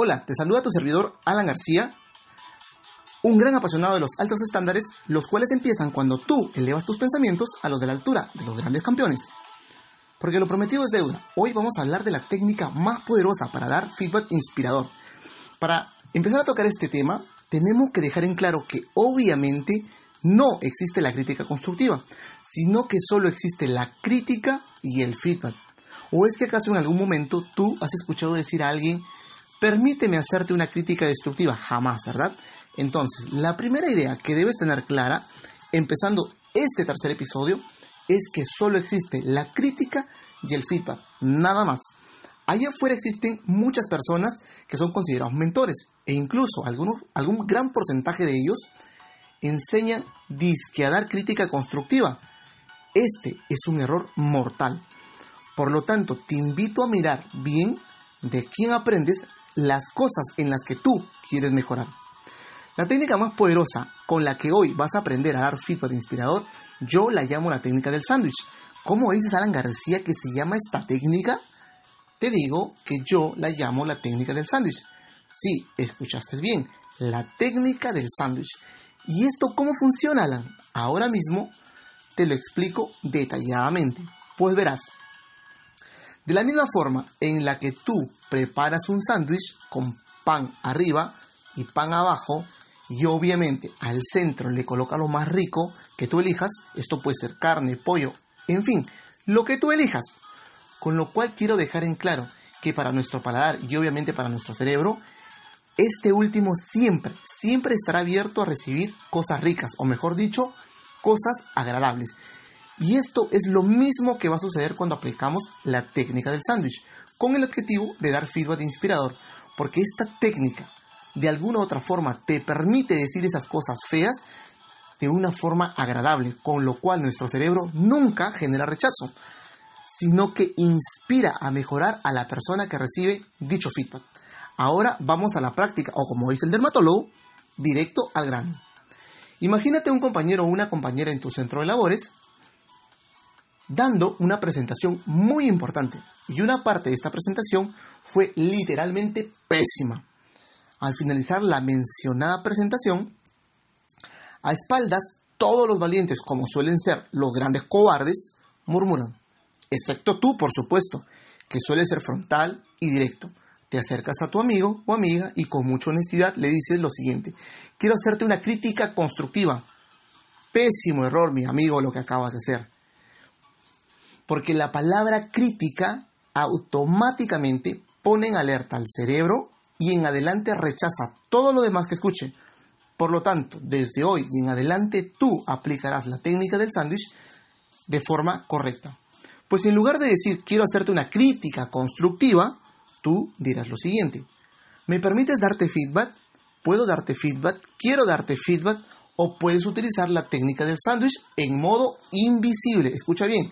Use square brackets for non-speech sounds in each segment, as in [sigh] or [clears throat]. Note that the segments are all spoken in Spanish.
Hola, te saluda tu servidor Alan García, un gran apasionado de los altos estándares, los cuales empiezan cuando tú elevas tus pensamientos a los de la altura de los grandes campeones. Porque lo prometido es deuda. Hoy vamos a hablar de la técnica más poderosa para dar feedback inspirador. Para empezar a tocar este tema, tenemos que dejar en claro que obviamente no existe la crítica constructiva, sino que solo existe la crítica y el feedback. ¿O es que acaso en algún momento tú has escuchado decir a alguien, Permíteme hacerte una crítica destructiva, jamás, ¿verdad? Entonces, la primera idea que debes tener clara, empezando este tercer episodio, es que solo existe la crítica y el feedback, nada más. Allá afuera existen muchas personas que son considerados mentores e incluso algunos, algún gran porcentaje de ellos enseñan disque a dar crítica constructiva. Este es un error mortal. Por lo tanto, te invito a mirar bien de quién aprendes las cosas en las que tú quieres mejorar. La técnica más poderosa con la que hoy vas a aprender a dar feedback inspirador, yo la llamo la técnica del sándwich. ¿Cómo dices Alan García que se llama esta técnica? Te digo que yo la llamo la técnica del sándwich. Sí, escuchaste bien, la técnica del sándwich. ¿Y esto cómo funciona, Alan? Ahora mismo te lo explico detalladamente. Pues verás, de la misma forma en la que tú preparas un sándwich con pan arriba y pan abajo y obviamente al centro le colocas lo más rico que tú elijas, esto puede ser carne, pollo, en fin, lo que tú elijas. Con lo cual quiero dejar en claro que para nuestro paladar y obviamente para nuestro cerebro, este último siempre, siempre estará abierto a recibir cosas ricas, o mejor dicho, cosas agradables. Y esto es lo mismo que va a suceder cuando aplicamos la técnica del sándwich, con el objetivo de dar feedback inspirador, porque esta técnica de alguna u otra forma te permite decir esas cosas feas de una forma agradable, con lo cual nuestro cerebro nunca genera rechazo, sino que inspira a mejorar a la persona que recibe dicho feedback. Ahora vamos a la práctica, o como dice el dermatólogo, directo al grano. Imagínate un compañero o una compañera en tu centro de labores dando una presentación muy importante. Y una parte de esta presentación fue literalmente pésima. Al finalizar la mencionada presentación, a espaldas, todos los valientes, como suelen ser los grandes cobardes, murmuran. Excepto tú, por supuesto, que suele ser frontal y directo. Te acercas a tu amigo o amiga y con mucha honestidad le dices lo siguiente. Quiero hacerte una crítica constructiva. Pésimo error, mi amigo, lo que acabas de hacer porque la palabra crítica automáticamente pone en alerta al cerebro y en adelante rechaza todo lo demás que escuche. Por lo tanto, desde hoy y en adelante tú aplicarás la técnica del sándwich de forma correcta. Pues en lugar de decir quiero hacerte una crítica constructiva, tú dirás lo siguiente. ¿Me permites darte feedback? ¿Puedo darte feedback? ¿Quiero darte feedback? O puedes utilizar la técnica del sándwich en modo invisible. Escucha bien,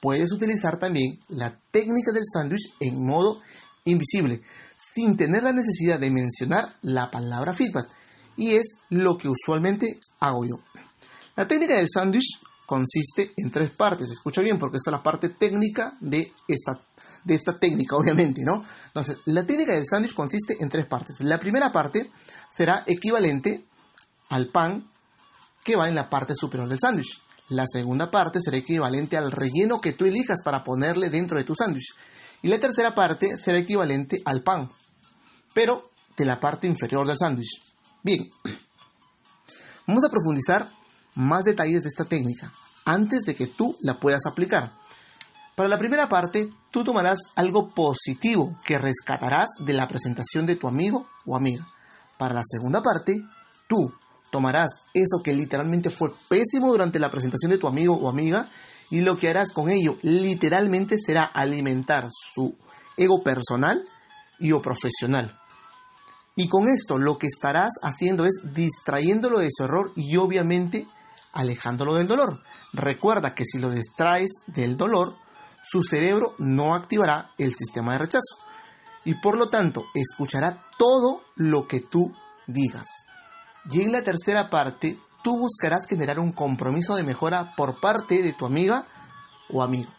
puedes utilizar también la técnica del sándwich en modo invisible, sin tener la necesidad de mencionar la palabra feedback. Y es lo que usualmente hago yo. La técnica del sándwich consiste en tres partes. Escucha bien, porque esta es la parte técnica de esta, de esta técnica, [laughs] obviamente, ¿no? Entonces, la técnica del sándwich consiste en tres partes. La primera parte será equivalente al pan que va en la parte superior del sándwich. La segunda parte será equivalente al relleno que tú elijas para ponerle dentro de tu sándwich. Y la tercera parte será equivalente al pan, pero de la parte inferior del sándwich. Bien, [clears throat] vamos a profundizar más detalles de esta técnica antes de que tú la puedas aplicar. Para la primera parte, tú tomarás algo positivo que rescatarás de la presentación de tu amigo o amiga. Para la segunda parte, tú Tomarás eso que literalmente fue pésimo durante la presentación de tu amigo o amiga y lo que harás con ello literalmente será alimentar su ego personal y o profesional. Y con esto lo que estarás haciendo es distrayéndolo de su error y obviamente alejándolo del dolor. Recuerda que si lo distraes del dolor, su cerebro no activará el sistema de rechazo y por lo tanto escuchará todo lo que tú digas. Y en la tercera parte, tú buscarás generar un compromiso de mejora por parte de tu amiga o amigo.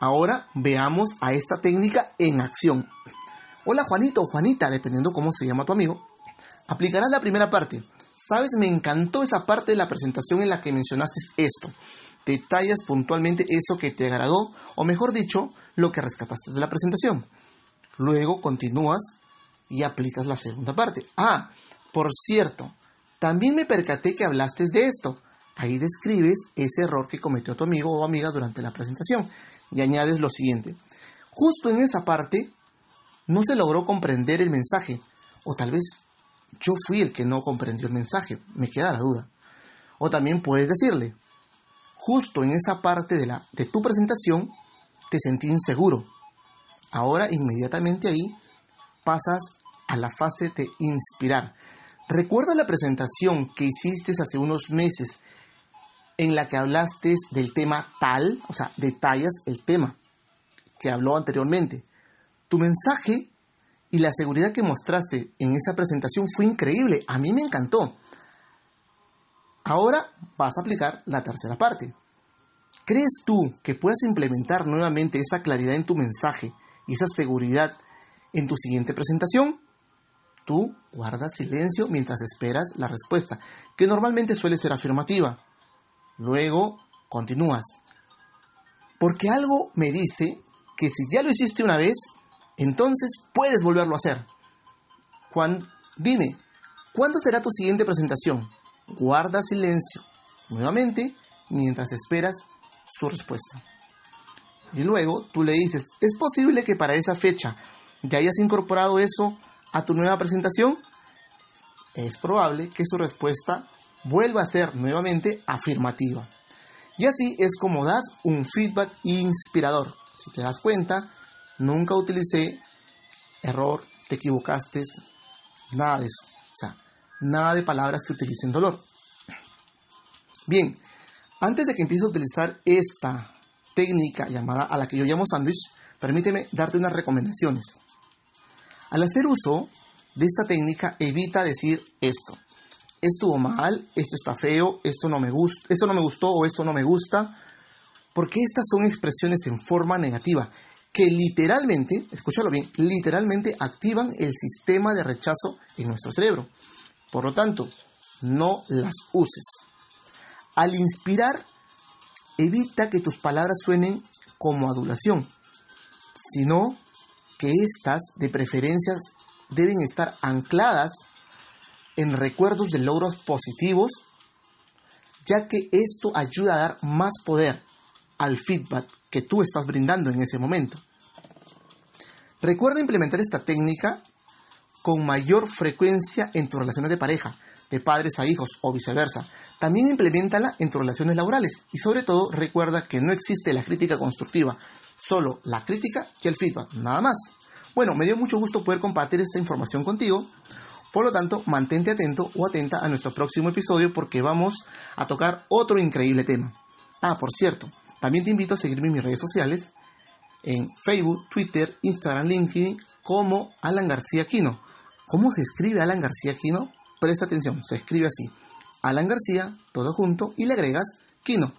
Ahora veamos a esta técnica en acción. Hola Juanito o Juanita, dependiendo cómo se llama tu amigo. Aplicarás la primera parte. Sabes, me encantó esa parte de la presentación en la que mencionaste esto. Detallas puntualmente eso que te agradó, o mejor dicho, lo que rescataste de la presentación. Luego continúas y aplicas la segunda parte. Ah, por cierto, también me percaté que hablaste de esto. Ahí describes ese error que cometió tu amigo o amiga durante la presentación y añades lo siguiente. Justo en esa parte no se logró comprender el mensaje o tal vez yo fui el que no comprendió el mensaje, me queda la duda. O también puedes decirle, justo en esa parte de, la, de tu presentación te sentí inseguro. Ahora inmediatamente ahí pasas a la fase de inspirar. ¿Recuerda la presentación que hiciste hace unos meses en la que hablaste del tema tal? O sea, detallas el tema que habló anteriormente. Tu mensaje y la seguridad que mostraste en esa presentación fue increíble. A mí me encantó. Ahora vas a aplicar la tercera parte. ¿Crees tú que puedas implementar nuevamente esa claridad en tu mensaje y esa seguridad en tu siguiente presentación? Tú guardas silencio mientras esperas la respuesta, que normalmente suele ser afirmativa. Luego continúas. Porque algo me dice que si ya lo hiciste una vez, entonces puedes volverlo a hacer. Dime, ¿cuándo será tu siguiente presentación? Guarda silencio nuevamente mientras esperas su respuesta. Y luego tú le dices, ¿es posible que para esa fecha ya hayas incorporado eso a tu nueva presentación? Es probable que su respuesta vuelva a ser nuevamente afirmativa. Y así es como das un feedback inspirador. Si te das cuenta, nunca utilicé error, te equivocaste, nada de eso. O sea, nada de palabras que utilicen dolor. Bien, antes de que empiece a utilizar esta técnica llamada a la que yo llamo sándwich, permíteme darte unas recomendaciones. Al hacer uso de esta técnica, evita decir esto. Estuvo mal, esto está feo, esto no me gusta, esto no me gustó o esto no me gusta, porque estas son expresiones en forma negativa que literalmente, escúchalo bien, literalmente activan el sistema de rechazo en nuestro cerebro. Por lo tanto, no las uses. Al inspirar, evita que tus palabras suenen como adulación, sino que éstas, de preferencias, deben estar ancladas en recuerdos de logros positivos, ya que esto ayuda a dar más poder al feedback que tú estás brindando en ese momento. Recuerda implementar esta técnica con mayor frecuencia en tus relaciones de pareja, de padres a hijos o viceversa. También implementala en tus relaciones laborales y sobre todo recuerda que no existe la crítica constructiva, solo la crítica y el feedback, nada más. Bueno, me dio mucho gusto poder compartir esta información contigo. Por lo tanto, mantente atento o atenta a nuestro próximo episodio porque vamos a tocar otro increíble tema. Ah, por cierto, también te invito a seguirme en mis redes sociales, en Facebook, Twitter, Instagram, LinkedIn, como Alan García Quino. ¿Cómo se escribe Alan García Quino? Presta atención, se escribe así. Alan García, todo junto, y le agregas Quino,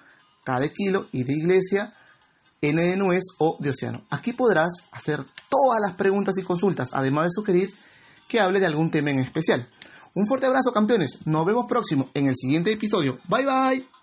K de kilo y de iglesia, N nuez o de océano. Aquí podrás hacer todas las preguntas y consultas, además de sugerir que hable de algún tema en especial. Un fuerte abrazo campeones, nos vemos próximo en el siguiente episodio. Bye bye.